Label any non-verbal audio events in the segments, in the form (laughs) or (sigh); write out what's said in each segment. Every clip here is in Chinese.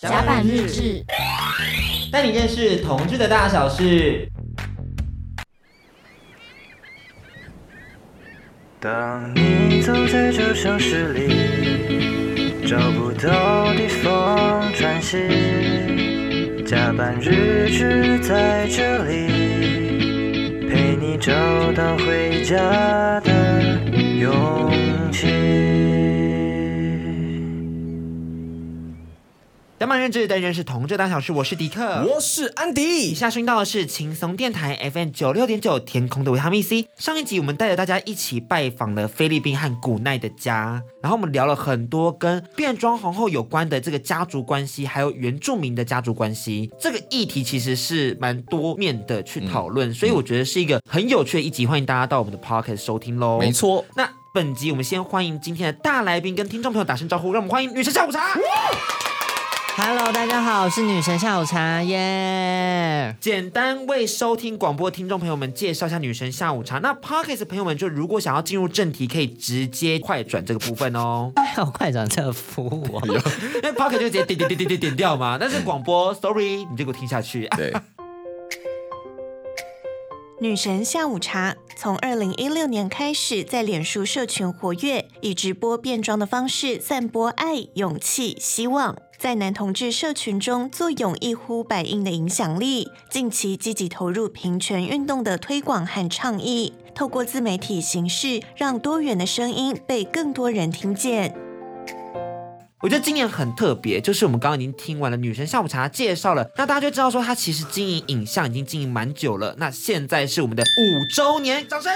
甲板日志，带你认识同志的大小事。当你走在这城市里，找不到地方喘息，甲板日志在这里，陪你找到回家的勇气。甲板日志的认识同志大小事，我是迪克，我是安迪。以下收听到的是轻松电台 FM 九六点九天空的维他命 C。上一集我们带着大家一起拜访了菲律宾和古奈的家，然后我们聊了很多跟变装皇后有关的这个家族关系，还有原住民的家族关系。这个议题其实是蛮多面的去讨论，嗯、所以我觉得是一个很有趣的一集，欢迎大家到我们的 Podcast 收听喽。没错，那本集我们先欢迎今天的大来宾，跟听众朋友打声招呼，让我们欢迎女神下午茶。Hello，大家好，我是女神下午茶耶。Yeah! 简单为收听广播听众朋友们介绍一下女神下午茶。那 pocket 朋友们就如果想要进入正题，可以直接快转这个部分哦。还 (laughs) 有快转这个服务、哦，(laughs) 因为 Pocket 就直接点点点点点点掉嘛。但是广播，Sorry，你就给我听下去。对。(laughs) 女神下午茶从二零一六年开始在脸书社群活跃，以直播变装的方式散播爱、勇气、希望，在男同志社群中坐拥一呼百应的影响力。近期积极投入平权运动的推广和倡议，透过自媒体形式，让多元的声音被更多人听见。我觉得今年很特别，就是我们刚刚已经听完了女神下午茶介绍了，那大家就知道说她其实经营影像已经经营蛮久了。那现在是我们的五周年，掌声！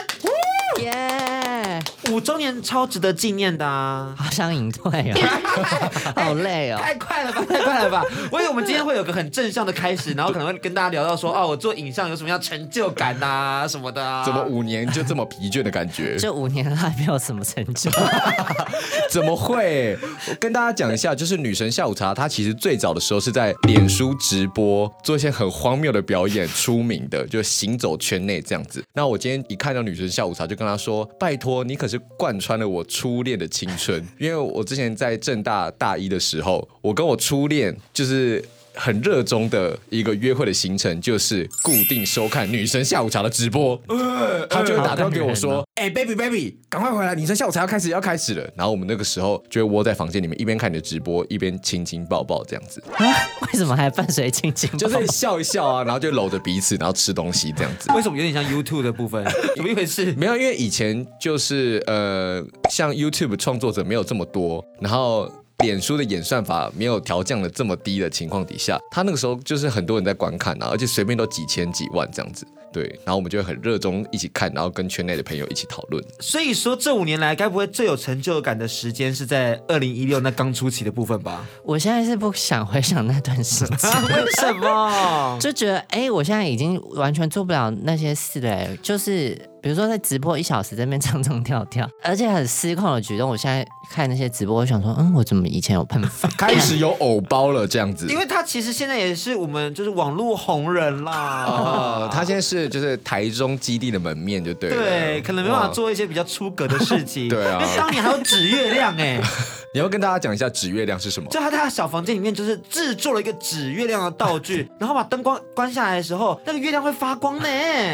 耶！五周年超值得纪念的啊！好想隐退哦，好累哦，太快了吧，太快了吧！我以为我们今天会有个很正向的开始，然后可能会跟大家聊到说，哦，我做影像有什么样成就感呐、啊，什么的、啊。怎么五年就这么疲倦的感觉？这五年还没有什么成就？(laughs) (laughs) 怎么会？我跟大家讲一下，就是女神下午茶，她其实最早的时候是在脸书直播做一些很荒谬的表演出名的，就行走圈内这样子。那我今天一看到女神下午茶，就跟她说，拜托你可是贯穿了我初恋的青春，因为我之前在正大大一的时候，我跟我初恋就是。很热衷的一个约会的行程，就是固定收看女神下午茶的直播。呃、他就会打电话给我说：“哎、欸、，baby baby，赶快回来，女神下午茶要开始要开始了。”然后我们那个时候就会窝在房间里面，一边看你的直播，一边亲亲抱抱这样子。啊？(laughs) 为什么还伴随亲亲？就是笑一笑啊，然后就搂着彼此，然后吃东西这样子。为什么有点像 YouTube 的部分？怎么一回事？(laughs) 没有，因为以前就是呃，像 YouTube 创作者没有这么多，然后。脸书的演算法没有调降的这么低的情况底下，他那个时候就是很多人在观看啊，而且随便都几千几万这样子。对，然后我们就会很热衷一起看，然后跟圈内的朋友一起讨论。所以说，这五年来，该不会最有成就感的时间是在二零一六那刚出期的部分吧？(laughs) 我现在是不想回想那段时间，(laughs) 为什么？就觉得，哎，我现在已经完全做不了那些事了，就是。比如说在直播一小时在那边唱唱跳跳，(laughs) 而且很失控的举动。我现在看那些直播，我想说，嗯，我怎么以前有喷发？(laughs) 开始有偶包了这样子。因为他其实现在也是我们就是网络红人啦。哦，他现在是就是台中基地的门面，就对了。对，可能没办法做一些比较出格的事情。(laughs) 对啊。因为当年还有指月亮哎。你要跟大家讲一下指月亮是什么？就他在他小房间里面就是制作了一个指月亮的道具，然后把灯光关下来的时候，那个月亮会发光呢。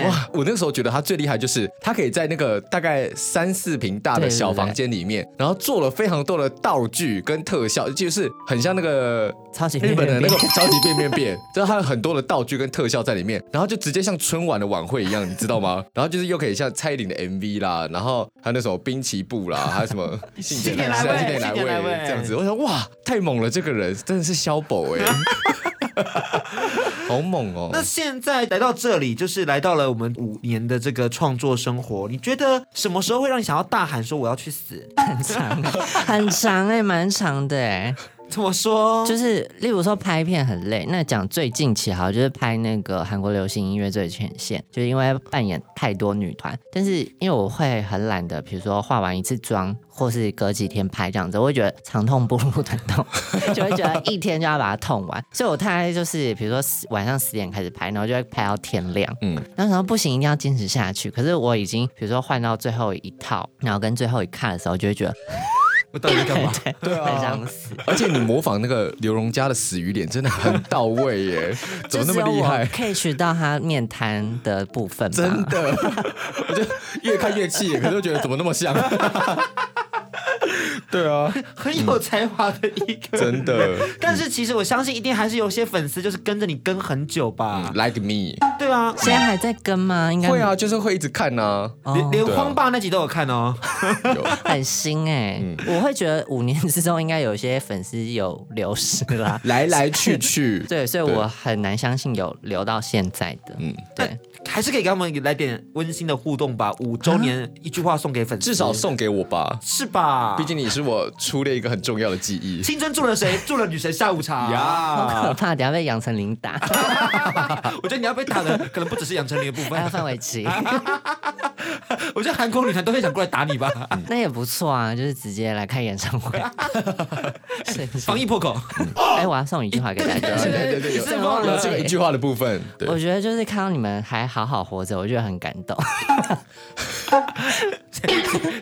哇！我那时候觉得他最厉害就是他可以在那个。大概三四平大的小房间里面，对对对，然后做了非常多的道具跟特效，就是很像那个超级日本的那个超级变变变，(laughs) 就是他有很多的道具跟特效在里面，然后就直接像春晚的晚会一样，你知道吗？(laughs) 然后就是又可以像蔡依林的 MV 啦，然后还有那首滨崎步啦，还有什么 (laughs) 新年来来未这样子，我想哇，太猛了，这个人真的是肖宝哎。(laughs) 好猛哦！那现在来到这里，就是来到了我们五年的这个创作生活。你觉得什么时候会让你想要大喊说我要去死？(laughs) 很长，很长哎，蛮长的哎。(laughs) 怎么说？就是例如说拍片很累，那讲最近期好就是拍那个韩国流行音乐最前线，就是因为扮演太多女团，但是因为我会很懒的，比如说化完一次妆，或是隔几天拍这样子，我会觉得长痛不如短痛，(laughs) 就会觉得一天就要把它痛完，所以我大概就是比如说晚上十点开始拍，然后就会拍到天亮，嗯，然后不行，一定要坚持下去。可是我已经比如说换到最后一套，然后跟最后一看的时候，就会觉得。我到底在干嘛？(laughs) 对啊很想死。而且你模仿那个刘荣佳的死鱼脸真的很到位耶，(laughs) 怎么那么厉害？catch 到他面瘫的部分吧，真的，(laughs) 我就越看越气，可是又觉得怎么那么像？(laughs) 对啊，很有才华的一个、嗯，真的。但是其实我相信，一定还是有些粉丝就是跟着你跟很久吧。嗯、like me，对啊，现在还在跟吗？应该会啊，就是会一直看啊，哦、连连荒爸那集都有看哦，有。很新哎、欸。嗯、我会觉得五年之中应该有一些粉丝有流失啦，(laughs) 来来去去。对，所以我很难相信有留到现在的。嗯，对，还是可以给他们来点温馨的互动吧。五周年一句话送给粉丝，至少送给我吧，是吧？毕竟你是我初恋一个很重要的记忆。青春住了谁？(laughs) 住了女神下午茶呀！好可怕，等下被杨丞琳打。(laughs) 我觉得你要被打的可能不只是杨丞琳的部分，还有范玮琪。(laughs) 我觉得韩国女团都会想过来打你吧？那也不错啊，就是直接来开演唱会，防疫破口。哎，我要送一句话给大家。对对对，有这个一句话的部分。我觉得就是看到你们还好好活着，我觉得很感动。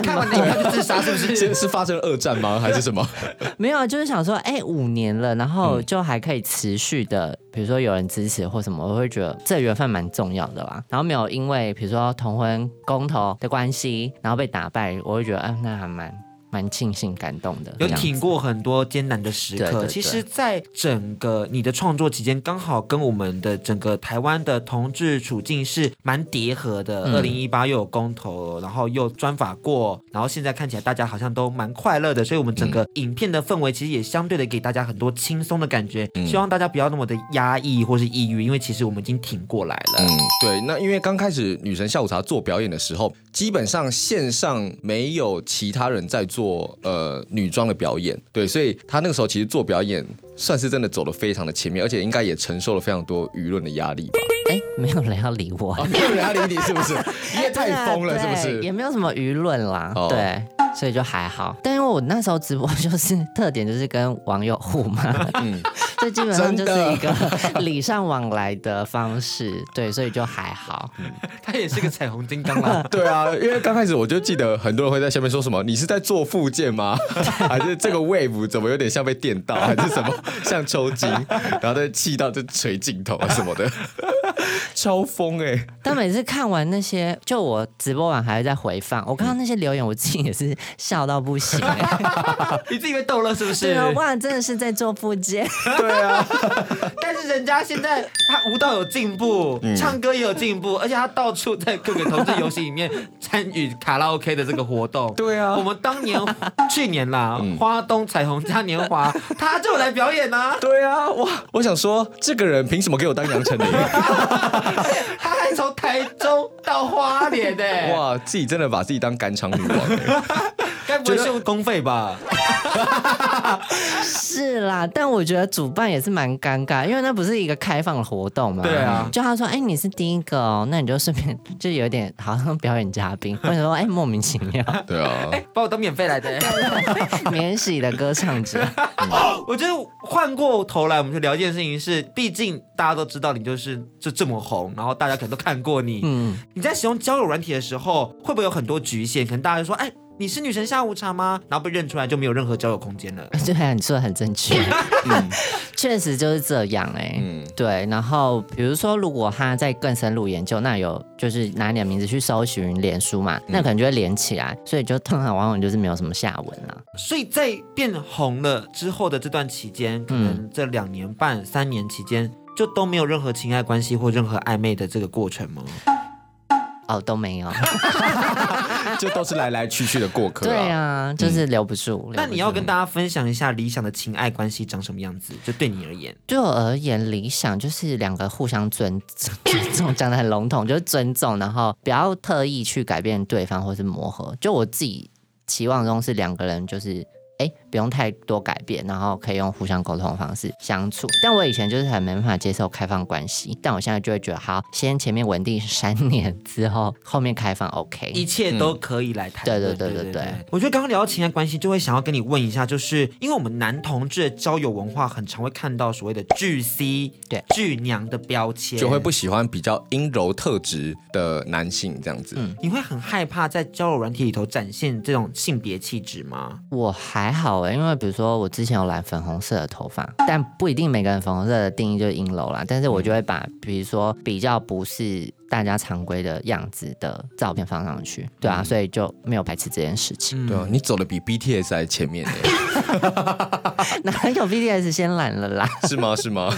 看完那个就自杀是不是？是是发生了二战吗？还是什么？(laughs) 没有，就是想说，哎，五年了，然后就还可以持续的，比如说有人支持或什么，我会觉得这缘分蛮重要的啦。然后没有因为比如说同婚公投的关系，然后被打败，我会觉得，哎，那还蛮。蛮庆幸、感动的，有挺过很多艰难的时刻。对对对，其实，在整个你的创作期间，刚好跟我们的整个台湾的同志处境是蛮叠合的。二零一八又有公投，然后又专法过，然后现在看起来大家好像都蛮快乐的，所以我们整个影片的氛围其实也相对的给大家很多轻松的感觉。嗯、希望大家不要那么的压抑或是抑郁，因为其实我们已经挺过来了。嗯，对。那因为刚开始女神下午茶做表演的时候，基本上线上没有其他人在做。做呃女装的表演，对，所以他那个时候其实做表演算是真的走的非常的前面，而且应该也承受了非常多舆论的压力吧。哎，没有人要理我，啊、没有人要理你是不是？(laughs) 你也太疯了是不是？也没有什么舆论啦，哦、对，所以就还好。但因为我那时候直播就是特点就是跟网友互骂，嗯，(laughs) 这基本上就是一个 (laughs) 礼尚往来的方式，对，所以就还好。嗯、他也是个彩虹金刚啦，对啊，因为刚开始我就记得很多人会在下面说什么，你是在做附件吗？还是这个 wave 怎么有点像被电到，还是什么像抽筋，然后再气到就捶镜头啊什么的。超疯哎、欸！但每次看完那些，就我直播完还会再回放，我看到那些留言，我自己也是笑到不行、欸。(laughs) 你自己被逗了是不是？(laughs) 对啊，哇，真的是在做复健。(laughs) 对啊，但是人家现在他舞蹈有进步，嗯、唱歌也有进步，而且他到处在各个同志游戏里面参与卡拉 OK 的这个活动。对啊，我们当年去年啦，嗯、花东彩虹嘉年华，他就来表演啊。对啊，哇，我想说，这个人凭什么给我当杨丞琳？(laughs) 他还从台中到花莲呢！哇，自己真的把自己当赶场女王欸！(laughs) 该不会是用公费吧？(laughs) 是啦，但我觉得主办也是蛮尴尬，因为那不是一个开放的活动嘛。对啊，就他说：“哎、欸，你是第一个哦，那你就顺便就有点好像表演嘉宾。”或者说：“哎、欸，莫名其妙。”对啊，哎、欸，把我当免费来的，(laughs) 免洗的歌唱者。嗯、(laughs) 我觉得换过头来，我们就聊一件事情是，毕竟大家都知道你就是就这么红，然后大家可能都看过你。嗯，你在使用交友软体的时候，会不会有很多局限？可能大家就说：“哎。”你是女神下午茶吗？然后被认出来就没有任何交友空间了。(laughs) 对啊，你说的很正确，(laughs) 嗯，确实就是这样哎、欸。嗯，对。然后比如说，如果他在更深入研究，那有就是拿你的名字去搜寻脸书嘛，那可能就会连起来，所以就通常往往就是没有什么下文了。所以在变红了之后的这段期间，可能这两年半、三年期间，就都没有任何情爱关系或任何暧昧的这个过程吗？哦，都没有，(laughs) 就都是来来去去的过客。对啊，就是留不住。那你要跟大家分享一下理想的情爱关系长什么样子？就对你而言，对我而言，理想就是两个互相尊重，(laughs) 讲的很笼统，就是尊重，然后不要特意去改变对方或是磨合。就我自己期望中是两个人就是哎，不用太多改变，然后可以用互相沟通的方式相处。但我以前就是很没办法接受开放关系，但我现在就会觉得，好，先前面稳定三年之后，后面开放 OK，一切都可以来谈。对对对对对，我觉得刚刚聊到情感关系，就会想要跟你问一下，就是因为我们男同志的交友文化，很常会看到所谓的巨 C、对巨娘的标签，就会不喜欢比较阴柔特质的男性这样子。嗯，你会很害怕在交友软体里头展现这种性别气质吗？我还还好，因为比如说我之前有染粉红色的头发，但不一定每个人粉红色的定义就是阴柔啦。但是我就会把，比如说比较不是大家常规的样子的照片放上去，对啊，所以就没有排斥这件事情。嗯、对啊，你走的比 BTS 还前面呢。(laughs) 哪有 BTS 先懒了啦？是吗？是吗？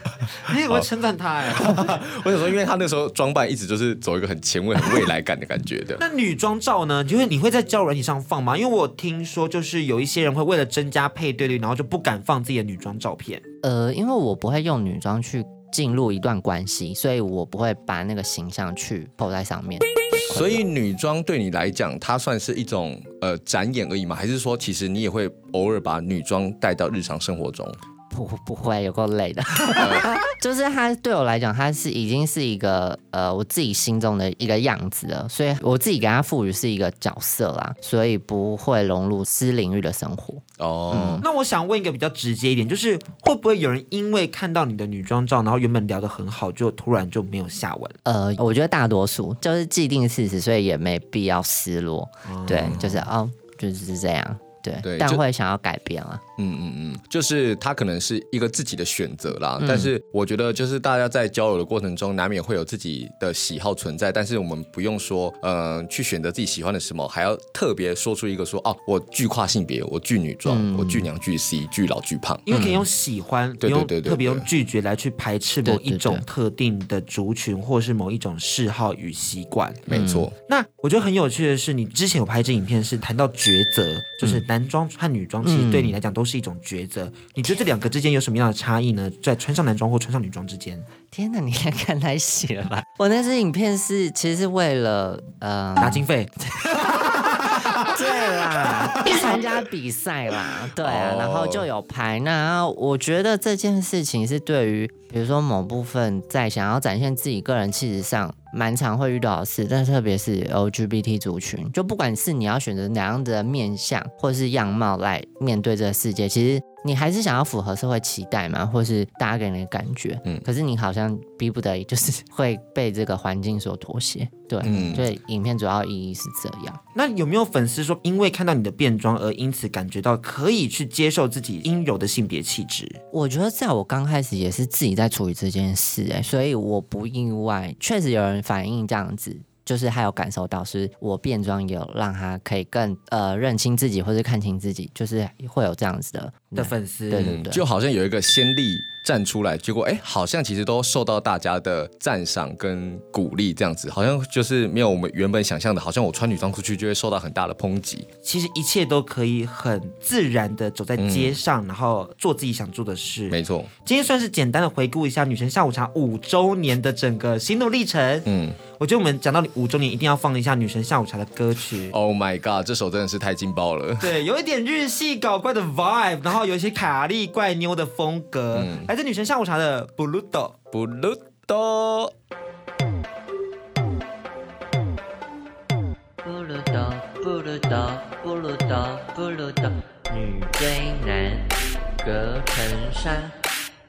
(laughs) 你我称赞他哎！(laughs) 我想说，因为他那时候装扮一直就是走一个很前卫、很未来感的感觉的。那女装照呢？就是你会在交友软体上放吗？因为我听说，就是有一些人会为了增加配对率，然后就不敢放自己的女装照片。呃，因为我不会用女装去进入一段关系，所以我不会把那个形象去抛在上面。所以女装对你来讲，它算是一种呃展演而已吗？还是说，其实你也会偶尔把女装带到日常生活中？不不会有够累的，(laughs) 就是他对我来讲，他是已经是一个呃我自己心中的一个样子了，所以我自己给他赋予是一个角色啦，所以不会融入私领域的生活。哦、嗯，那我想问一个比较直接一点，就是会不会有人因为看到你的女装照，然后原本聊得很好，就突然就没有下文？呃，我觉得大多数就是既定事实，所以也没必要失落。哦、对，就是哦，就是这样。对，对但会想要改变啊。嗯嗯嗯，就是他可能是一个自己的选择啦。嗯、但是我觉得，就是大家在交友的过程中，难免会有自己的喜好存在。但是我们不用说，嗯、呃，去选择自己喜欢的什么，还要特别说出一个说，哦，我巨跨性别，我巨女装，嗯、我巨娘巨 C，巨老巨胖。因为可以用喜欢，对对对，特别用拒绝来去排斥某一种特定的族群，或是某一种嗜好与习惯。没错。那我觉得很有趣的是，你之前有拍支影片是谈到抉择，就是。男装和女装其实对你来讲都是一种抉择，嗯、你觉得这两个之间有什么样的差异呢？在穿上男装或穿上女装之间？天哪，你也看太细了吧！我那支影片是其实是为了呃拿经费，对啦，参加比赛啦，对啊，然后就有拍。那我觉得这件事情是对于比如说某部分在想要展现自己个人气质上。蛮常会遇到的事，但特别是 LGBT 族群，就不管是你要选择哪样的面相或是样貌来面对这个世界，其实。你还是想要符合社会期待吗？或是大家给你的感觉？嗯，可是你好像逼不得已，就是会被这个环境所妥协。对，嗯，所以影片主要意义是这样。那有没有粉丝说，因为看到你的变装而因此感觉到可以去接受自己应有的性别气质？我觉得在我刚开始也是自己在处理这件事，哎，所以我不意外，确实有人反映这样子。就是他有感受到，是我变装有让他可以更呃认清自己，或是看清自己，就是会有这样子的的粉丝，对对对，就好像有一个先例站出来，结果哎，好像其实都受到大家的赞赏跟鼓励，这样子，好像就是没有我们原本想象的，好像我穿女装出去就会受到很大的抨击。其实一切都可以很自然的走在街上，嗯、然后做自己想做的事。没错，今天算是简单的回顾一下女神下午茶五周年的整个心路历程。嗯。我觉得我们讲到五周年，一定要放一下女神下午茶的歌曲。Oh my god，这首真的是太劲爆了。对，有一点日系搞怪的 vibe，然后有一些卡利怪妞的风格。嗯、来自女神下午茶的 Bluto。Bluto。Bluto Bluto Bluto Bluto 女追男隔层纱，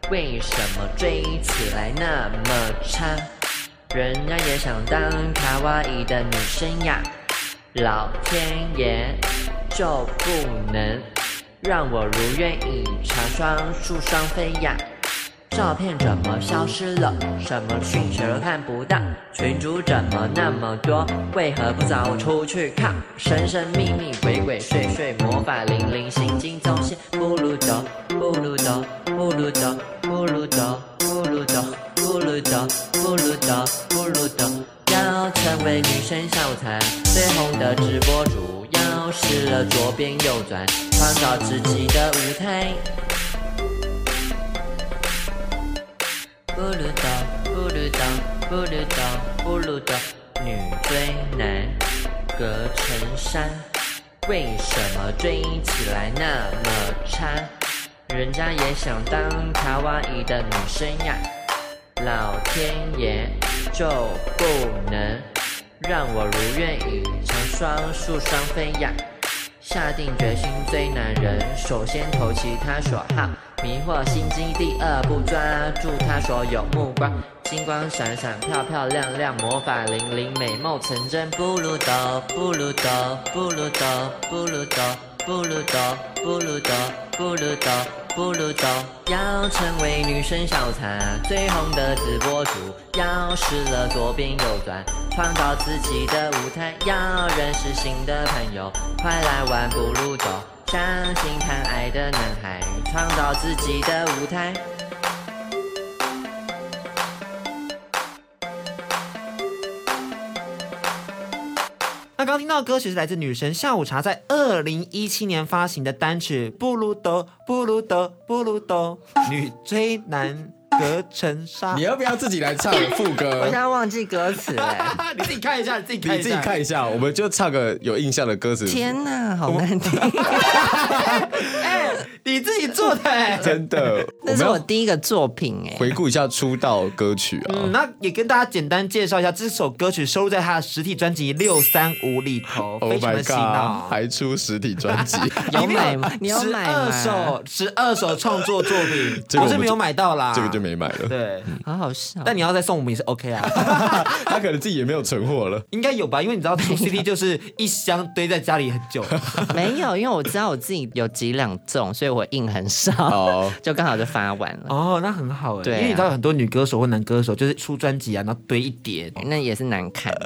为什么追起来那么差？人家也想当卡哇伊的女生呀，老天爷就不能让我如愿以偿双宿双飞呀？照片怎么消失了？什么讯息都看不到？群主怎么那么多？为何不找我出去看？神神秘秘，鬼鬼祟祟，魔法灵灵，心经总是不如走，不如走，不如走，不如走，不如走。不如走，不如走，不如走。要成为女神下午茶最红的直播主，失了左边右转，创造自己的舞台。不如走，不如走，不如走，不如走。女追男隔层山，为什么追起来那么差？人家也想当卡哇伊的女生呀，老天爷就不能让我如愿以偿双宿双飞呀？下定决心追男人，首先投其他所好，迷惑心机，第二步抓住他所有目光，金光闪闪，漂漂亮亮，魔法灵灵，美梦成真，不如斗，不如斗，不如斗，不如斗，不如斗，不如斗，不如斗。不如走，要成为女神小餐最红的直播主，要试了左边右转，创造自己的舞台，要认识新的朋友，快来玩不如走，相信谈爱的男孩，创造自己的舞台。那刚听到的歌曲是来自女神下午茶在二零一七年发行的单曲《不如斗，不如斗，不如斗》，女追男隔层纱。你要不要自己来唱副歌？(laughs) 我现在忘记歌词了，(laughs) 你自己看一下，你自己看一下，你自己看一下，我们就唱个有印象的歌词。天哪，好难听！(laughs) 哎，(laughs) 你自己做的哎，(laughs) 真的，(laughs) 那是我第一个作品哎。回顾一下出道歌曲啊，嗯，那也跟大家简单介绍一下，这首歌曲收录在他的实体专辑《六三五》里头，非常的洗脑，还出实体专辑，有买吗？你要买吗？十二首，十二首创作作品，我是没有买到啦，这个就没买了。对，好好笑。但你要再送我们也是 OK 啊，他可能自己也没有存货了，应该有吧？因为你知道出 CD 就是一箱堆在家里很久，没有，因为我知道我自己有几两重，所以我印很少，(laughs) 就刚好就发完了。哦，那很好哎，对，因为你知道很多女歌手或男歌手就是出专辑啊，然后堆一叠，那也是难看。(laughs)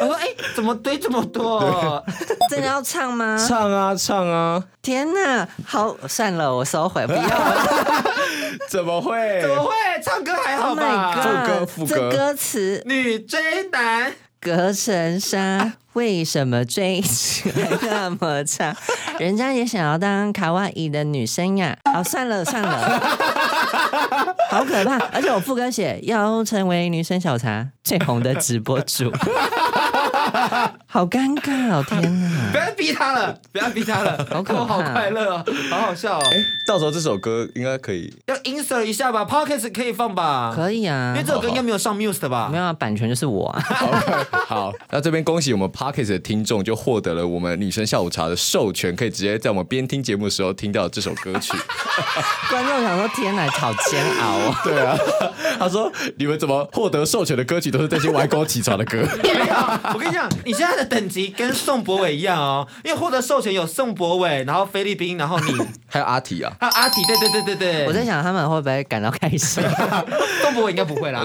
我说哎，怎么堆这么多？(laughs) 真的要唱吗？唱啊唱啊！天哪，好，算了，我收回，不要了。怎么会？怎么会？唱歌还好吧？副歌副歌，这歌词女追男隔层纱，为什么追起来那么差？(laughs) 人家也想要当卡哇伊的女生呀。好，算了算了，(laughs) 好可怕！而且我副歌写要成为女生小茶最红的直播主。(laughs) 好尴尬哦！(laughs) 天哪，不要逼他了，不要逼他了，(laughs) 好可好快乐哦，好好笑哦！哎，到时候这首歌应该可以要 insert 一下吧，Pocket 可以放吧？可以啊，因为这首歌应该没有上 Muse 的吧？没有啊，版权就是我啊。好，那这边恭喜我们 Pocket 的听众就获得了我们女生下午茶的授权，可以直接在我们边听节目的时候听到这首歌曲。观众想说：天哪，好煎熬哦！对啊，他说：你们怎么获得授权的歌曲都是这些歪狗起床的歌？我跟你讲。你现在的等级跟宋博伟一样哦，因为获得授权有宋博伟，然后菲律宾，然后你 (laughs) 还有阿提啊，还有阿提，对对对对对。我在想他们会不会感到开心？(laughs) (laughs) 宋博伟应该不会啦。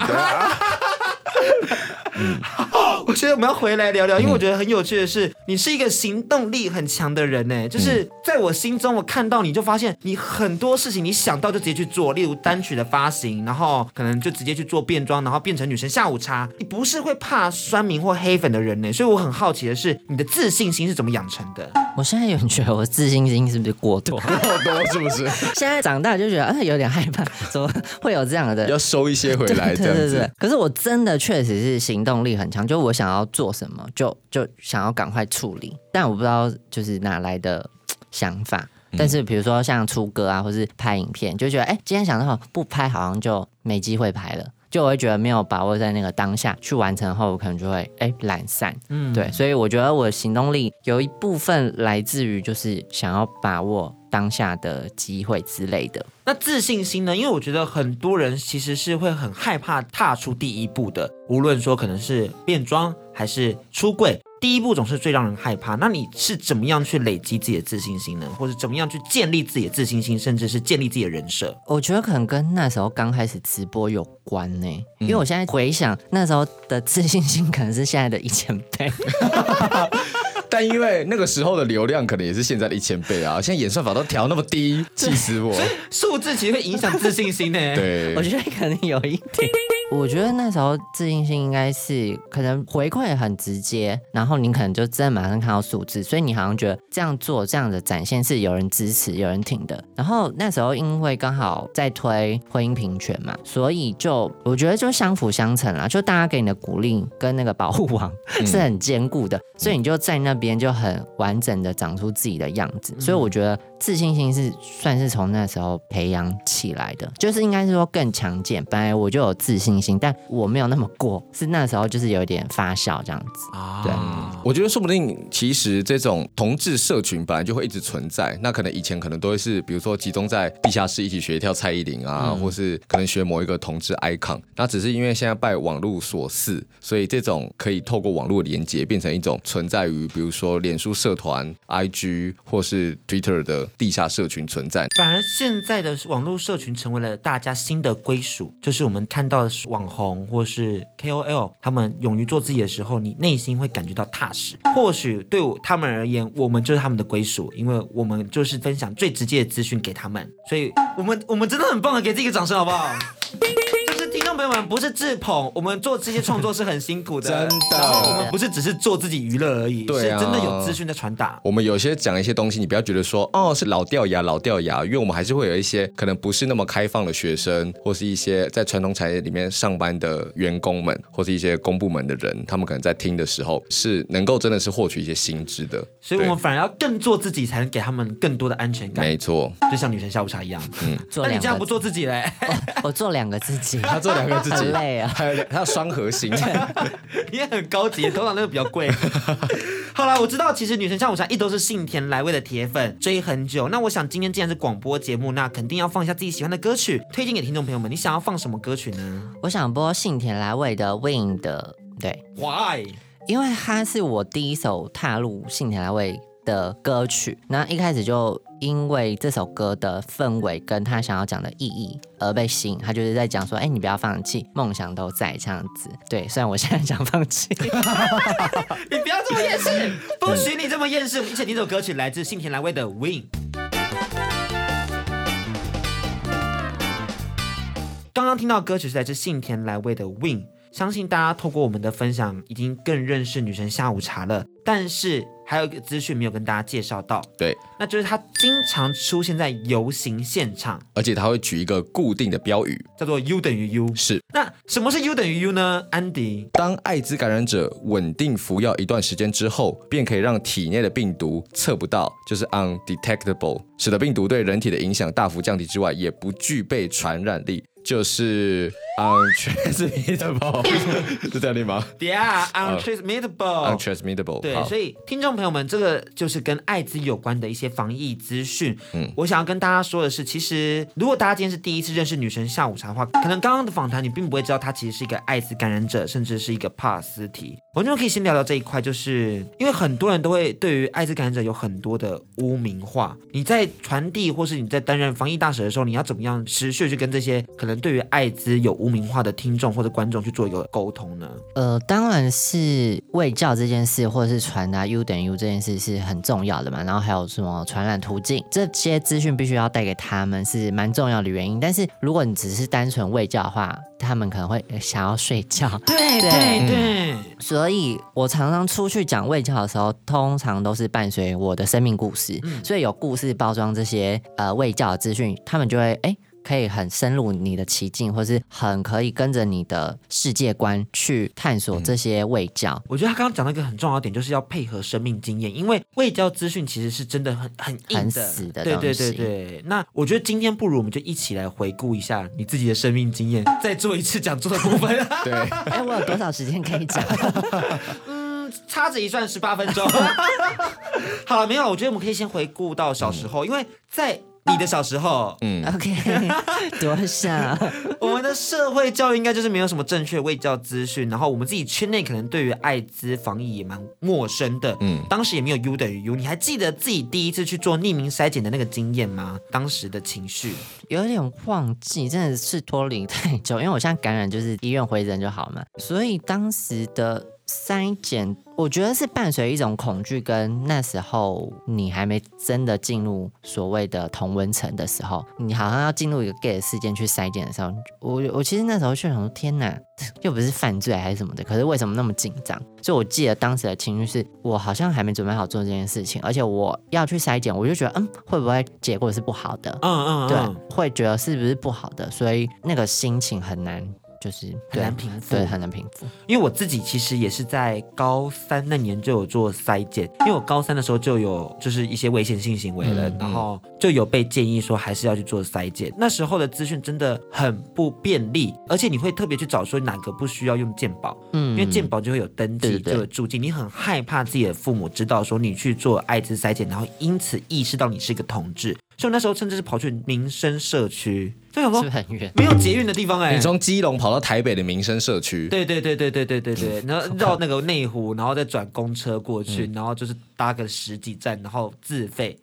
觉得我们要回来聊聊，因为我觉得很有趣的是，你是一个行动力很强的人呢。就是在我心中，我看到你就发现你很多事情，你想到就直接去做，例如单曲的发行，然后可能就直接去做变装，然后变成女神下午茶。你不是会怕酸民或黑粉的人呢，所以我很好奇的是，你的自信心是怎么养成的？我现在有觉得我自信心是不是过多？(laughs) 过多是不是？(laughs) 现在长大就觉得啊，有点害怕，怎么会有这样的？要收一些回来，对对对。可是我真的确实是行动力很强，就我想要做什么，就就想要赶快处理。但我不知道就是哪来的想法。但是比如说像出歌啊，或是拍影片，就觉得哎，今天想到不拍，好像就没机会拍了。就我会觉得没有把握在那个当下去完成后，我可能就会哎懒散。嗯，对。所以我觉得我的行动力有一部分来自于就是想要把握当下的机会之类的。那自信心呢？因为我觉得很多人其实是会很害怕踏出第一步的，无论说可能是变装还是出柜。第一步总是最让人害怕。那你是怎么样去累积自己的自信心呢？或者怎么样去建立自己的自信心，甚至是建立自己的人设？我觉得可能跟那时候刚开始直播有关呢。因为我现在回想那时候的自信心，可能是现在的一千倍。(laughs) 但因为那个时候的流量可能也是现在的一千倍啊！现在演算法都调那么低，气死我！数字其实会影响自信心呢。对，我觉得可能有一点。我觉得那时候自信心应该是可能回馈很直接，然后你可能就真的马上看到数字，所以你好像觉得这样做这样的展现是有人支持、有人挺的。然后那时候因为刚好在推婚姻平权嘛，所以就我觉得就相辅相成啦，就大家给你的鼓励跟那个保护网是很坚固的，所以你就在那边就很完整的长出自己的样子。所以我觉得自信心是算是从那时候培养起来的，就是应该是说更强健。本来我就有自信心，但我没有那么过，是那时候就是有点发酵这样子。啊，对，我觉得说不定其实这种同志社群本来就会一直存在。那可能以前可能都会是，比如说集中在地下室一起学跳蔡依林啊，嗯、或是可能学某一个同志 icon。那只是因为现在拜网络所赐，所以这种可以透过网络连接变成一种存在于，比如比如说脸书社团、IG 或是 Twitter 的地下社群存在。反而现在的网络社群成为了大家新的归属，就是我们看到的网红或是 KOL，他们勇于做自己的时候，你内心会感觉到踏实。或许对他们而言，我们就是他们的归属，因为我们就是分享最直接的资讯给他们，所以我们我们真的很棒的，给自己一个掌声好不好？听众朋友们，不是自捧，我们做这些创作是很辛苦的，真的。我们不是只是做自己娱乐而已，对啊，是真的有资讯的传达。我们有些讲一些东西，你不要觉得说哦是老掉牙老掉牙，因为我们还是会有一些可能不是那么开放的学生，或是一些在传统产业里面上班的员工们，或是一些公部门的人，他们可能在听的时候是能够真的是获取一些新知的。所以我们反而要更做自己，才能给他们更多的安全感。没错，就像女神下午茶一样。嗯，那你这样不做自己嘞？我做两个自己。他做两个自己。累啊，还有还有双核心，(laughs) 你也很高级，通常那个比较贵。(laughs) 好了，我知道，其实女神下午茶一都是信田来未的铁粉，追很久。那我想今天既然是广播节目，那肯定要放一下自己喜欢的歌曲，推荐给听众朋友们。你想要放什么歌曲呢？我想播信田来未的《Win》的》，对，Why？因为它是我第一首踏入信田来未的歌曲，那一开始就因为这首歌的氛围跟他想要讲的意义而被吸引。他就是在讲说，哎，你不要放弃，梦想都在这样子。对，虽然我现在想放弃，(laughs) 你不要这么厌世，不许你这么厌世。而且这首歌曲来自幸田来未的《Win》。刚刚听到歌曲是来自幸田来未的《Win》，相信大家透过我们的分享，已经更认识女神下午茶了。但是。还有一个资讯没有跟大家介绍到，对，那就是他经常出现在游行现场，而且他会举一个固定的标语，叫做 U 等于 U。是，那什么是 U 等于 U 呢？安迪，当艾滋感染者稳定服药一段时间之后，便可以让体内的病毒测不到，就是 undetectable，使得病毒对人体的影响大幅降低之外，也不具备传染力。就是 untransmittable，(laughs) 是这样念吗？Yeah，untransmittable，untransmittable。对，所以听众朋友们，这个就是跟艾滋有关的一些防疫资讯。嗯，我想要跟大家说的是，其实如果大家今天是第一次认识女神下午茶的话，可能刚刚的访谈你并不会知道她其实是一个艾滋感染者，甚至是一个帕斯提。我们就可以先聊聊这一块，就是因为很多人都会对于艾滋感染者有很多的污名化。你在传递或是你在担任防疫大使的时候，你要怎么样持续去跟这些可能。对于艾滋有污名化的听众或者观众去做一个沟通呢？呃，当然是卫教这件事，或者是传达 U 等于 U 这件事是很重要的嘛。然后还有什么传染途径，这些资讯必须要带给他们，是蛮重要的原因。但是如果你只是单纯卫教的话，他们可能会想要睡觉。对 (laughs) 对对，对嗯、所以我常常出去讲卫教的时候，通常都是伴随我的生命故事，嗯、所以有故事包装这些呃卫教的资讯，他们就会哎。诶可以很深入你的奇境，或是很可以跟着你的世界观去探索这些卫教。我觉得他刚刚讲到一个很重要的点，就是要配合生命经验，因为卫教资讯其实是真的很很硬的，很死的。对对对对。那我觉得今天不如我们就一起来回顾一下你自己的生命经验，再做一次讲座的部分。(laughs) 对。哎，我有多少时间可以讲？嗯，掐指一算十八分钟。(laughs) 好了，没有，我觉得我们可以先回顾到小时候，嗯、因为在。你的小时候，嗯，(laughs) OK，(laughs) 多想。(laughs) 我们的社会教育应该就是没有什么正确卫教资讯，然后我们自己圈内可能对于艾滋防疫也蛮陌生的，嗯，当时也没有 U 等于 U。你还记得自己第一次去做匿名筛检的那个经验吗？当时的情绪有点忘记，真的是脱离太久，因为我现在感染就是医院回诊就好嘛，所以当时的筛检。我觉得是伴随一种恐惧，跟那时候你还没真的进入所谓的同温层的时候，你好像要进入一个 gay 的事件去筛检的时候，我我其实那时候就想说，天哪，(laughs) 又不是犯罪还是什么的，可是为什么那么紧张？所以我记得当时的情绪是我好像还没准备好做这件事情，而且我要去筛检，我就觉得嗯，会不会结果是不好的？嗯嗯，嗯对，会觉得是不是不好的，所以那个心情很难。就是很难平复，对，很难平复。因为我自己其实也是在高三那年就有做筛检，因为我高三的时候就有就是一些危险性行为了，嗯、然后就有被建议说还是要去做筛检。那时候的资讯真的很不便利，而且你会特别去找说哪个不需要用健保，嗯，因为健保就会有登记，就有注记，你很害怕自己的父母知道说你去做艾滋筛检，然后因此意识到你是一个同志。所以那时候甚至是跑去民生社区，就想说是是很远？没有捷运的地方哎、欸，你从基隆跑到台北的民生社区，对对对对对对对对，然后绕那个内湖，然后再转公车过去，嗯、然后就是搭个十几站，然后自费。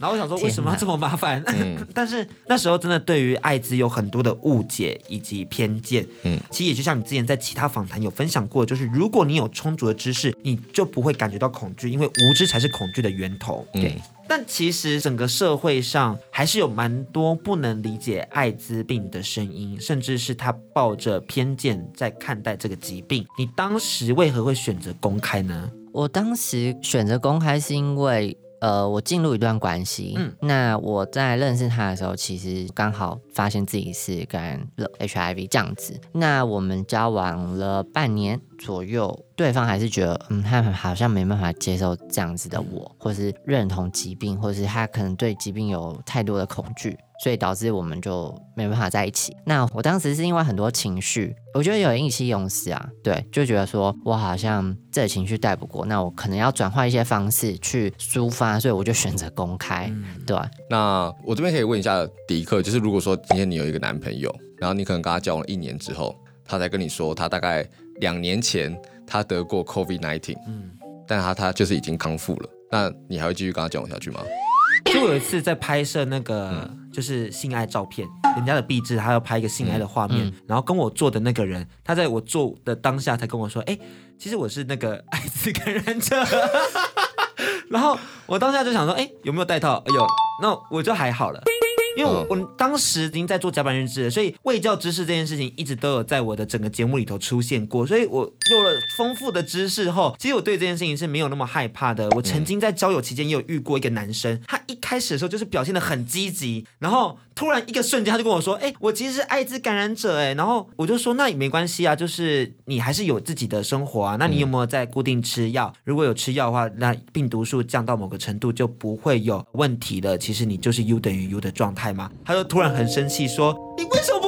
然后我想说，为什么要这么麻烦？哪但是那时候真的对于艾滋有很多的误解以及偏见。嗯，其实也就像你之前在其他访谈有分享过，就是如果你有充足的知识，你就不会感觉到恐惧，因为无知才是恐惧的源头。对。嗯但其实整个社会上还是有蛮多不能理解艾滋病的声音，甚至是他抱着偏见在看待这个疾病。你当时为何会选择公开呢？我当时选择公开是因为。呃，我进入一段关系，嗯，那我在认识他的时候，其实刚好发现自己是感染了 HIV 这样子。那我们交往了半年左右，对方还是觉得，嗯，他好像没办法接受这样子的我，或是认同疾病，或是他可能对疾病有太多的恐惧。所以导致我们就没办法在一起。那我当时是因为很多情绪，我觉得有意气用事啊，对，就觉得说我好像这情绪带不过，那我可能要转换一些方式去抒发，所以我就选择公开，对。那我这边可以问一下迪克，就是如果说今天你有一个男朋友，然后你可能跟他交往一年之后，他才跟你说他大概两年前他得过 COVID-19，嗯，但他他就是已经康复了，那你还会继续跟他交往下去吗？就有一次在拍摄那个就是性爱照片，人家的壁纸，他要拍一个性爱的画面，然后跟我做的那个人，他在我做的当下才跟我说，哎，其实我是那个艾滋感染者，然后我当下就想说，哎，有没有戴套？哎呦，那我就还好了。因为我我当时已经在做甲板日志了，所以卫教知识这件事情一直都有在我的整个节目里头出现过，所以我有了丰富的知识后，其实我对这件事情是没有那么害怕的。我曾经在交友期间也有遇过一个男生，他一开始的时候就是表现的很积极，然后突然一个瞬间他就跟我说：“哎，我其实是艾滋感染者。”哎，然后我就说：“那也没关系啊，就是你还是有自己的生活啊。那你有没有在固定吃药？如果有吃药的话，那病毒数降到某个程度就不会有问题了。其实你就是 U 等于 U 的状态嘛。”他就突然很生气，说：“你为什么不骂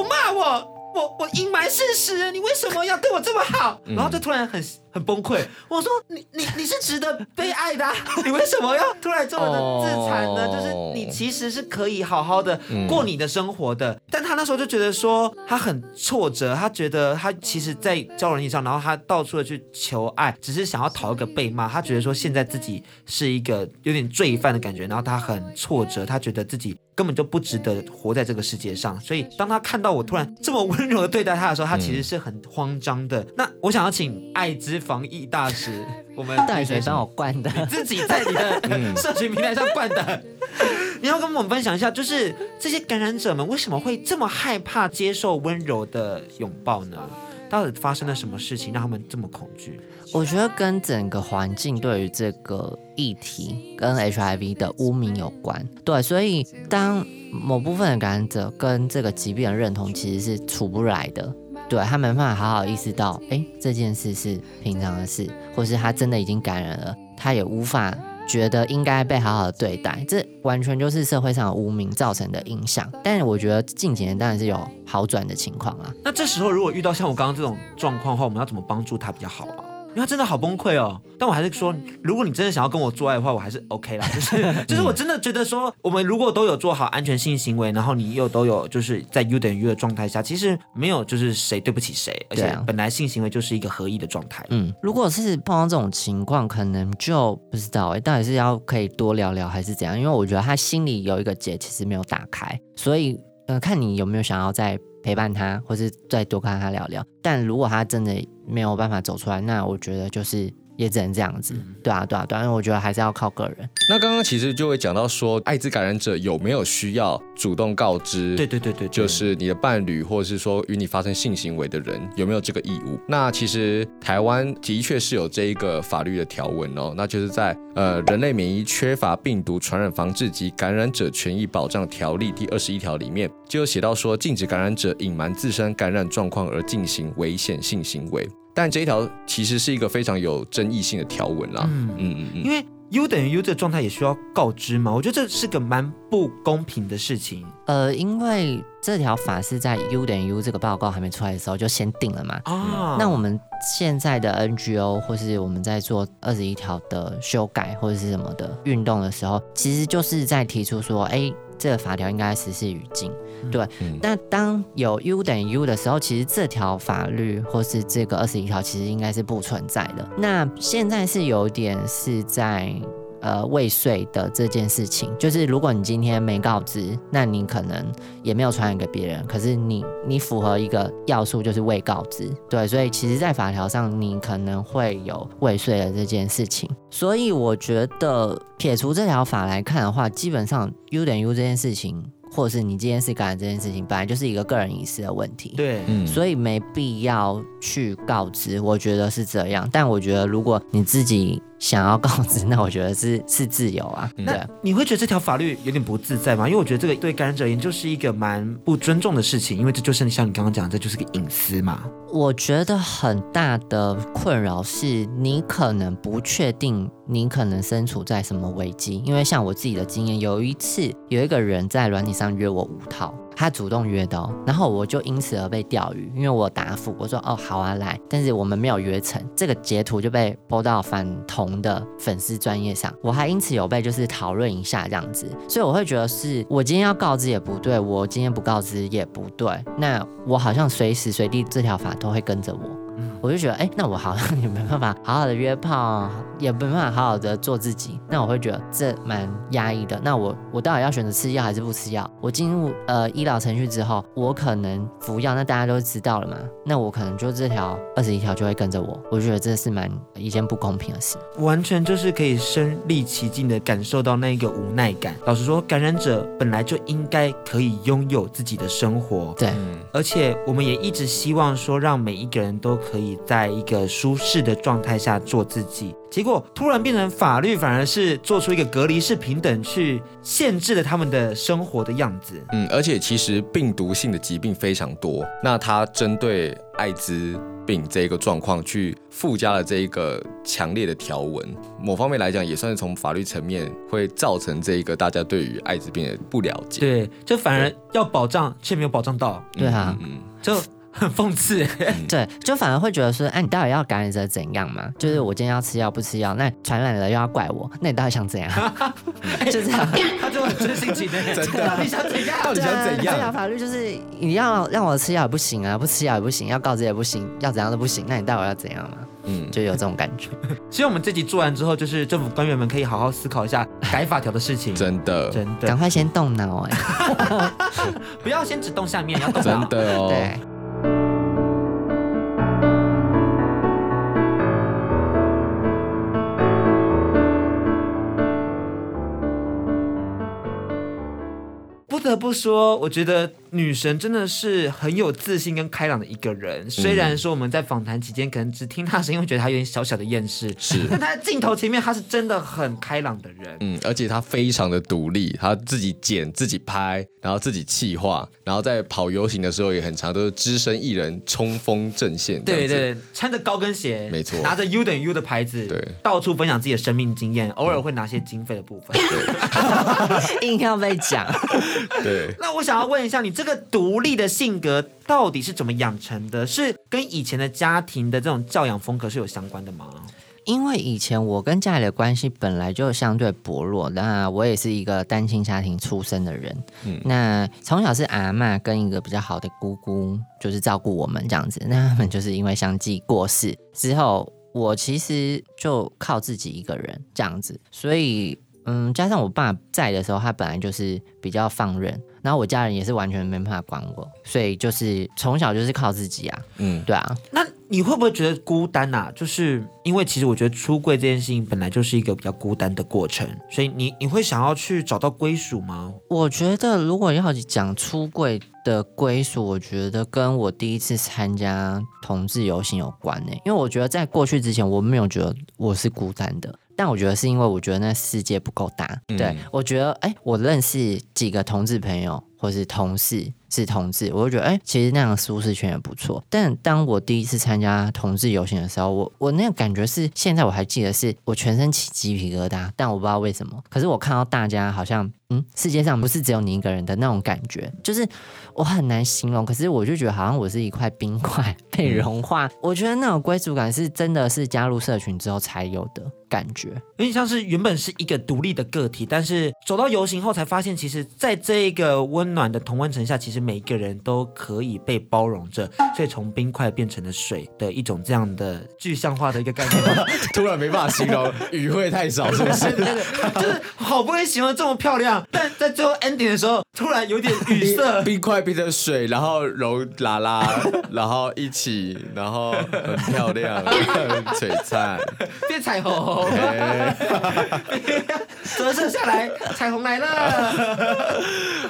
我？我隐瞒事实，你为什么要对我这么好？”然后就突然很。很崩溃，我说你你你是值得被爱的，你为什么要突然这么的自残呢就是你其实是可以好好的过你的生活的，但他那时候就觉得说他很挫折，他觉得他其实，在交友软体上，然后他到处的去求爱，只是想要讨一个被骂，他觉得说现在自己是一个有点罪犯的感觉，然后他很挫折，他觉得自己根本就不值得活在这个世界上，所以当他看到我突然这么温柔的对待他的时候，他其实是很慌张的。嗯、那我想要请艾滋防疫大使，(laughs) 我们带谁帮我灌的？你自己在你的社群平台上灌的。你要跟我们分享一下，就是这些感染者们为什么会这么害怕接受温柔的拥抱呢？到底发生了什么事情让他们这么恐惧？我觉得跟整个环境对于这个议题跟 HIV 的污名有关。对，所以当某部分的感染者跟这个疾病的认同其实是处不来的。对，他没办法好好意识到，哎，这件事是平常的事，或是他真的已经感染了，他也无法觉得应该被好好的对待，这完全就是社会上无名造成的影响。但是我觉得近几年当然是有好转的情况啊。那这时候如果遇到像我刚刚这种状况的话，我们要怎么帮助他比较好啊？因为他真的好崩溃哦，但我还是说，如果你真的想要跟我做爱的话，我还是 OK 啦。就是 (laughs) 就是我真的觉得说，我们如果都有做好安全性行为，然后你又都有就是在 U 等于 U 的状态下，其实没有就是谁对不起谁，而且本来性行为就是一个合一的状态。嗯，如果是碰到这种情况，可能就不知道哎，到底是要可以多聊聊还是怎样？因为我觉得他心里有一个结，其实没有打开，所以呃，看你有没有想要再陪伴他，或是再多跟他聊聊。但如果他真的没有办法走出来，那我觉得就是。也只能这样子。对啊，对啊，对啊，因为我觉得还是要靠个人。那刚刚其实就会讲到说，艾滋感染者有没有需要主动告知？对对对对，就是你的伴侣或者是说与你发生性行为的人有没有这个义务？那其实台湾的确是有这一个法律的条文哦，那就是在呃《人类免疫缺乏病毒传染防治及感染者权益保障条例》第二十一条里面就有写到说，禁止感染者隐瞒自身感染状况而进行危险性行为。但这一条其实是一个非常有争议性的条文啦。嗯嗯嗯嗯，因为 U 等于 U 这个状态也需要告知嘛，我觉得这是个蛮不公平的事情。呃，因为这条法是在 U 等于 U 这个报告还没出来的时候就先定了嘛。啊，那我们现在的 NGO 或是我们在做二十一条的修改或者是什么的运动的时候，其实就是在提出说，哎。这个法条应该实施语境，对。嗯、那当有 U 等于 U 的时候，其实这条法律或是这个二十一条其实应该是不存在的。那现在是有点是在。呃，未遂的这件事情，就是如果你今天没告知，那你可能也没有传染给别人。可是你你符合一个要素，就是未告知，对，所以其实，在法条上，你可能会有未遂的这件事情。所以我觉得，撇除这条法来看的话，基本上 U 等于 U 这件事情。或者是你今天是感染这件事情，本来就是一个个人隐私的问题，对，嗯，所以没必要去告知，我觉得是这样。但我觉得如果你自己想要告知，(laughs) 那我觉得是是自由啊。对，那你会觉得这条法律有点不自在吗？因为我觉得这个对感染者而言就是一个蛮不尊重的事情，因为这就是像你刚刚讲的，这就是个隐私嘛。我觉得很大的困扰是你可能不确定你可能身处在什么危机，因为像我自己的经验，有一次有一个人在软体上约我五套。他主动约的，然后我就因此而被钓鱼，因为我答复我说哦好啊来，但是我们没有约成，这个截图就被播到反同的粉丝专业上，我还因此有被就是讨论一下这样子，所以我会觉得是我今天要告知也不对，我今天不告知也不对，那我好像随时随地这条法都会跟着我。我就觉得，哎，那我好像 (laughs) 也没办法好好的约炮，也没办法好好的做自己，那我会觉得这蛮压抑的。那我我到底要选择吃药还是不吃药？我进入呃医疗程序之后，我可能服药，那大家都知道了嘛？那我可能就这条二十一条就会跟着我。我觉得这是蛮一件不公平的事，完全就是可以身历其境的感受到那个无奈感。老实说，感染者本来就应该可以拥有自己的生活，对，而且我们也一直希望说，让每一个人都可以。在一个舒适的状态下做自己，结果突然变成法律，反而是做出一个隔离式平等，去限制了他们的生活的样子。嗯，而且其实病毒性的疾病非常多，那它针对艾滋病这一个状况去附加了这一个强烈的条文，某方面来讲也算是从法律层面会造成这一个大家对于艾滋病的不了解。对，就反而要保障却没有保障到。对啊，嗯，就。很讽刺，对，就反而会觉得说，哎、啊，你到底要感染者怎样嘛？就是我今天要吃药不吃药，那传染了又要怪我，那你到底想怎样？(laughs) 就这样，他就很真性情的，(laughs) 真的，(laughs) 你想怎样？到底想怎样？这条法律就是你要让我吃药也不行啊，不吃药也不行，要告知也不行，要怎样都不行，那你到底要怎样嘛？嗯，就有这种感觉。希望我们这集做完之后，就是政府官员们可以好好思考一下改法条的事情。真的，真的，赶快先动脑哎、欸，不要先只动下面，要动脑。真的哦。对。不得不说，我觉得女神真的是很有自信跟开朗的一个人。虽然说我们在访谈期间可能只听她声音，会觉得她有点小小的厌世，是。(laughs) 但她在镜头前面，她是真的很开朗的人。嗯，而且她非常的独立，她自己剪、自己拍，然后自己企划，然后在跑游行的时候也很常都是只身一人冲锋阵线。对对对，穿着高跟鞋，没错，拿着 U 等于 U 的牌子，对，到处分享自己的生命经验，偶尔会拿些经费的部分，对 (laughs) 硬要被讲。对，那我想要问一下，你这个独立的性格到底是怎么养成的？是跟以前的家庭的这种教养风格是有相关的吗？因为以前我跟家里的关系本来就相对薄弱，那我也是一个单亲家庭出身的人。嗯，那从小是阿嬷跟一个比较好的姑姑，就是照顾我们这样子。那他们就是因为相继过世之后，我其实就靠自己一个人这样子，所以。嗯，加上我爸在的时候，他本来就是比较放任，然后我家人也是完全没办法管我，所以就是从小就是靠自己啊。嗯，对啊。那你会不会觉得孤单呐？就是因为其实我觉得出柜这件事情本来就是一个比较孤单的过程，所以你你会想要去找到归属吗？我觉得如果要讲出柜的归属，我觉得跟我第一次参加同志游行有关呢。因为我觉得在过去之前，我没有觉得我是孤单的。但我觉得是因为我觉得那世界不够大，对，我觉得哎，我认识几个同志朋友或是同事是同志，我就觉得哎，其实那样舒适圈也不错。但当我第一次参加同志游行的时候，我我那个感觉是现在我还记得是我全身起鸡皮疙瘩，但我不知道为什么。可是我看到大家好像嗯，世界上不是只有你一个人的那种感觉，就是我很难形容。可是我就觉得好像我是一块冰块被融化，嗯、我觉得那种归属感是真的是加入社群之后才有的。感觉有点像是原本是一个独立的个体，但是走到游行后才发现，其实在这一个温暖的同温层下，其实每一个人都可以被包容着，所以从冰块变成了水的一种这样的具象化的一个概念。(laughs) 突然没办法形容，语汇太少，是不是？(laughs) 就是好不容易形容这么漂亮，但在最后 ending 的时候，突然有点语塞。(laughs) 冰块变成水，然后柔啦啦，然后一起，然后很漂亮，很璀璨，变彩虹。折射下来，彩虹来了！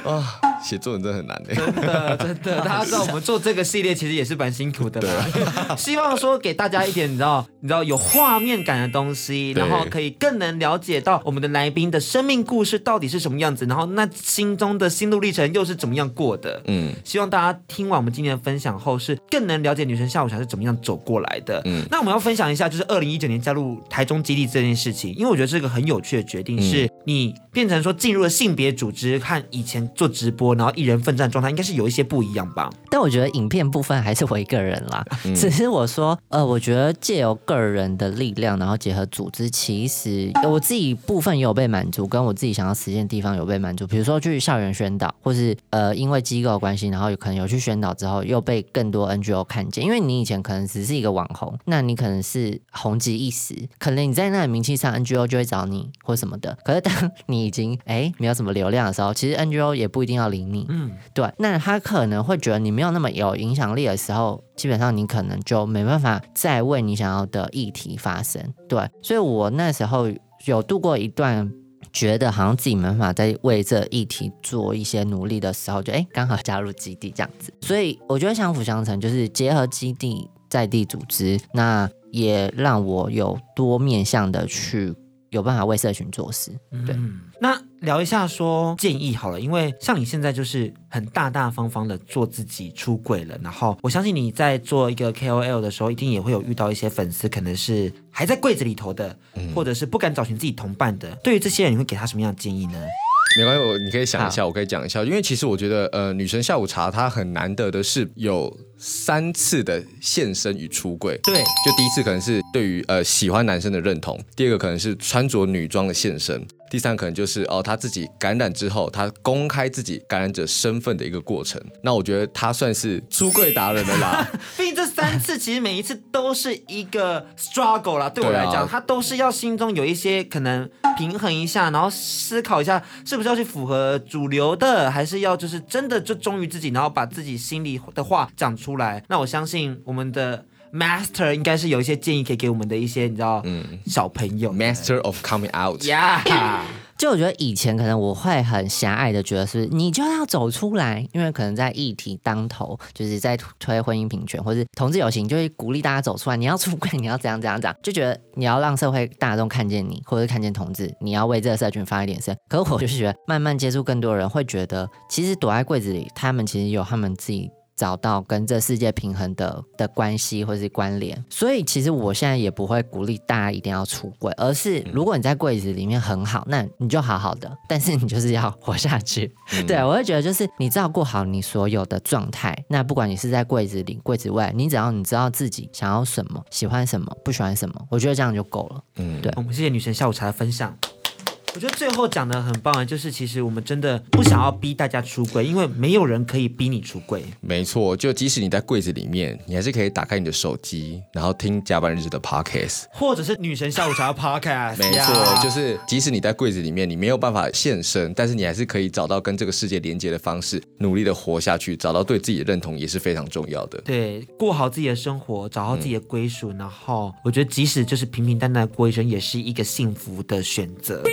啊，写作文真的很难的，真的真的。(laughs) 大家知道我们做这个系列其实也是蛮辛苦的啦。(laughs) 希望说给大家一点你知道你知道有画面感的东西，然后可以更能了解到我们的来宾的生命故事到底是什么样子，然后那心中的心路历程又是怎么样过的。嗯，希望大家听完我们今天的分享后，是更能了解女神下午茶是怎么样走过来的。嗯，那我们要分享一下，就是二零一九年加入台中基地这件事情，因为我觉得这个很有趣的决定，是你变成说进入了性别组织，和以前做直播，然后一人奋战状态，应该是有一些不一样吧？但我觉得影片部分还是我一个人啦，嗯、只是我说，呃，我觉得借由个人的力量，然后结合组织，其实我自己部分也有被满足，跟我自己想要实现的地方有被满足，比如说去校园宣导，或是呃因为机构的关系，然后有可能有去宣导之后，又被更多 NGO 看见，因为你以前可能只是一个网红，那你可能是红极一时，可能你在那里名气上 NGO 就会找你或什么的，可是当你已经哎没有什么流量的时候，其实 NGO 也不一定要理你，嗯，对，那他可能会觉得你没有那么有影响力的时候，基本上你可能就没办法再为你想要的议题发声，对，所以我那时候有度过一段觉得好像自己没办法再为这议题做一些努力的时候，就哎刚好加入基地这样子，所以我觉得相辅相成，就是结合基地在地组织那。也让我有多面向的去有办法为社群做事。对，那聊一下说建议好了，因为像你现在就是很大大方方的做自己出轨了，然后我相信你在做一个 KOL 的时候，一定也会有遇到一些粉丝可能是还在柜子里头的，嗯、或者是不敢找寻自己同伴的。对于这些人，你会给他什么样的建议呢？没关系，我你可以想一下，我可以讲一下，因为其实我觉得，呃，女神下午茶它很难得的是有三次的现身与出柜。对，就第一次可能是对于呃喜欢男生的认同，第二个可能是穿着女装的现身。第三可能就是哦，他自己感染之后，他公开自己感染者身份的一个过程。那我觉得他算是出柜达人了啦。(laughs) 毕竟这三次其实每一次都是一个 struggle 啦，对我来讲，啊、他都是要心中有一些可能平衡一下，然后思考一下是不是要去符合主流的，还是要就是真的就忠于自己，然后把自己心里的话讲出来。那我相信我们的。Master 应该是有一些建议可以给我们的一些你知道，嗯，小朋友。Master of coming out。Yeah。(coughs) 就我觉得以前可能我会很狭隘的觉得是，你就要走出来，因为可能在议题当头，就是在推婚姻平权或是同志游行，就会鼓励大家走出来，你要出柜，你要怎样怎样怎样，就觉得你要让社会大众看见你，或者看见同志，你要为这个社群发一点声。可是我就是觉得，慢慢接触更多人，会觉得其实躲在柜子里，他们其实有他们自己。找到跟这世界平衡的的关系或是关联，所以其实我现在也不会鼓励大家一定要出柜，而是如果你在柜子里面很好，那你就好好的，但是你就是要活下去。嗯、对，我会觉得就是你照顾好你所有的状态，那不管你是在柜子里、柜子外，你只要你知道自己想要什么、喜欢什么、不喜欢什么，我觉得这样就够了。嗯，对。我们谢谢女神下午茶的分享。我觉得最后讲的很棒啊，就是其实我们真的不想要逼大家出柜，因为没有人可以逼你出柜。没错，就即使你在柜子里面，你还是可以打开你的手机，然后听加班日志的 podcast，或者是女神下午茶 podcast。没错，就是即使你在柜子里面，你没有办法现身，但是你还是可以找到跟这个世界连接的方式，努力的活下去，找到对自己的认同也是非常重要的。对，过好自己的生活，找到自己的归属，嗯、然后我觉得即使就是平平淡淡的过一生，也是一个幸福的选择。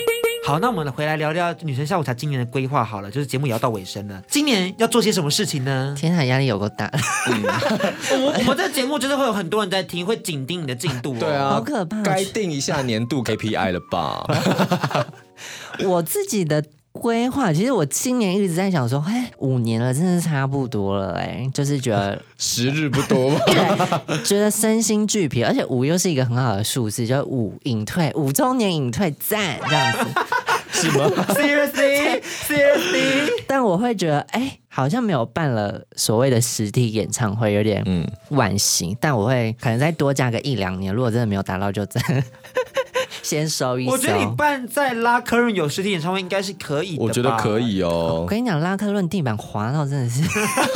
好，那我们回来聊聊女神下午茶今年的规划好了，就是节目也要到尾声了，今年要做些什么事情呢？天啊，压力有够大。嗯、(laughs) 我我们这节目就是会有很多人在听，会紧盯你的进度、哦。(laughs) 对啊，好可怕。该定一下年度 KPI 了吧？(laughs) 我自己的。规划，其实我今年一直在想说，哎，五年了，真的差不多了，哎，就是觉得 (laughs) 时日不多嘛，(laughs) 觉得身心俱疲，而且五又是一个很好的数字，就五隐退，五周年隐退赞这样子，(laughs) 是吗？Seriously，Seriously，Seriously? 但我会觉得，哎，好像没有办了所谓的实体演唱会，有点嗯惋惜，但我会可能再多加个一两年，如果真的没有达到，就真。先收一收。我觉得你办在拉科润有实体演唱会应该是可以的。我觉得可以哦。我跟你讲，拉科润地板滑到真的是，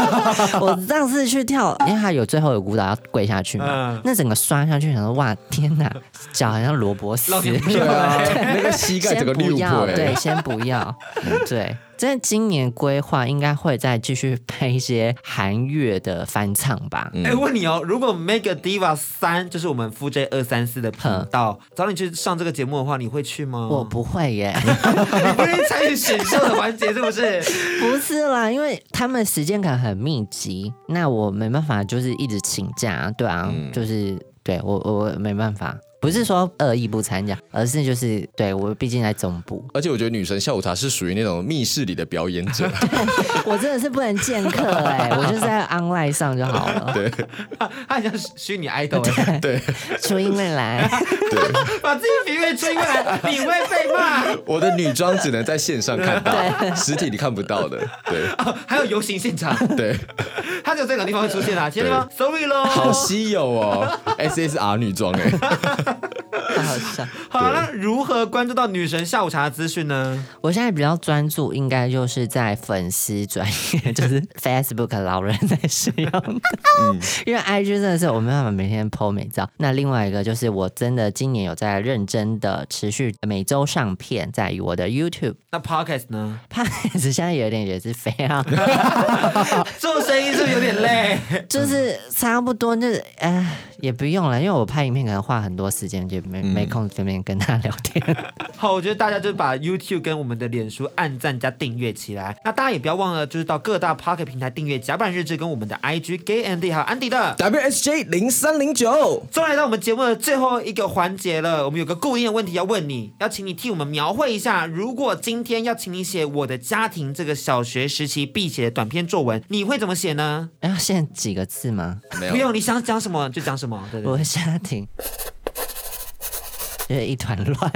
(laughs) 我上次去跳，因为他有最后有舞蹈要跪下去嘛，嗯、那整个刷下去，想说哇天哪，脚好像萝卜丝，对啊，那个膝盖整个不要，对，先不要，嗯、对。在今年规划应该会再继续拍一些韩乐的翻唱吧。哎、嗯，欸、问你哦，如果 Mega Diva 三就是我们 FJ 二三四的频道找你去上这个节目的话，你会去吗？我不会耶，(laughs) 你不会参与选秀的环节是不是？(laughs) 不是啦，因为他们时间感很密集，那我没办法就是一直请假，对啊，嗯、就是对我我没办法。不是说恶意不参加，而是就是对我毕竟在总部，而且我觉得女神下午茶是属于那种密室里的表演者，(laughs) 我真的是不能见客哎、欸，我就是在 online 上就好了。对，他好像虚拟 idol，对，初音未来，对，把自己比喻初音未来，你会被骂。我的女装只能在线上看到，对。实体你看不到的。对，哦，还有游行现场，对，他只有这个地方会出现啊，其他地方，sorry 咯，好稀有哦，SSR 女装哎、欸。(laughs) 好笑。好了，那如何关注到女神下午茶的资讯呢？我现在比较专注，应该就是在粉丝专业，就是 Facebook 老人在使用的。嗯，因为 IG 真的是我没办法每天 po 美照。那另外一个就是我真的今年有在认真的持续每周上片，在于我的 YouTube。那 Podcast 呢？Podcast 现在有点也是非常 (laughs) 做生意是不是有点累？(laughs) 就是差不多，就是哎，也不用了，因为我拍影片可能花很多时间，就没、嗯、没空随便跟他聊天。(laughs) 好，我觉得大家就把 YouTube 跟我们的脸书按赞加订阅起来。那大家也不要忘了，就是到各大 Pocket 平台订阅甲板日志跟我们的 IG Gay Andy 还有安迪的 WSJ 零三零九。终于来到我们节目的最后一个环节了，我们有个固定的问题要问你，要请你替我们描绘一下，如果今天要请你写我的家庭这个小学时期必写的短篇作文，你会怎么写呢？(laughs) 要写几个字吗？没有，不用，你想讲什么就讲什么。对对对，我的家庭。就是一团乱，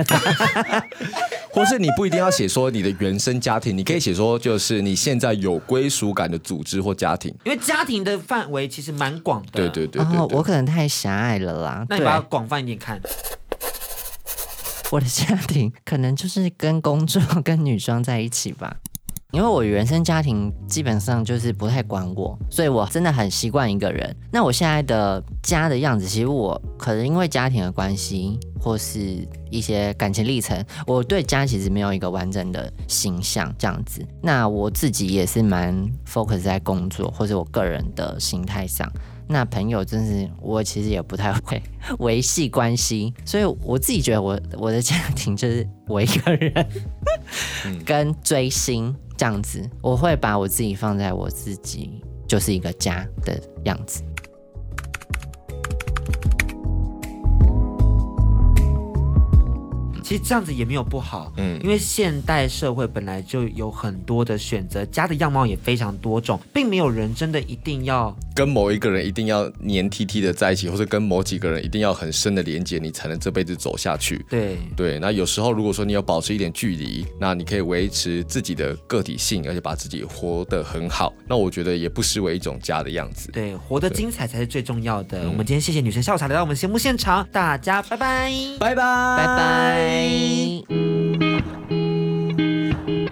(laughs) 或是你不一定要写说你的原生家庭，你可以写说就是你现在有归属感的组织或家庭，因为家庭的范围其实蛮广的。对对对，对，对，哦，我可能太狭隘了啦。那你把它广泛一点看。我的家庭可能就是跟工作 (laughs) 跟女装在一起吧。因为我原生家庭基本上就是不太管我，所以我真的很习惯一个人。那我现在的家的样子，其实我可能因为家庭的关系，或是一些感情历程，我对家其实没有一个完整的形象这样子。那我自己也是蛮 focus 在工作或者我个人的心态上。那朋友真是我其实也不太会 (laughs) 维系关系，所以我自己觉得我我的家庭就是我一个人 (laughs) 跟追星。这样子，我会把我自己放在我自己就是一个家的样子。其实这样子也没有不好，嗯，因为现代社会本来就有很多的选择，家的样貌也非常多种，并没有人真的一定要。跟某一个人一定要黏 T T 的在一起，或者跟某几个人一定要很深的连接，你才能这辈子走下去。对对，那有时候如果说你要保持一点距离，那你可以维持自己的个体性，而且把自己活得很好，那我觉得也不失为一种家的样子。对，活得精彩才是最重要的。我们今天谢谢女神下午茶来到我们节目现场，大家拜拜，拜拜，拜拜。拜拜。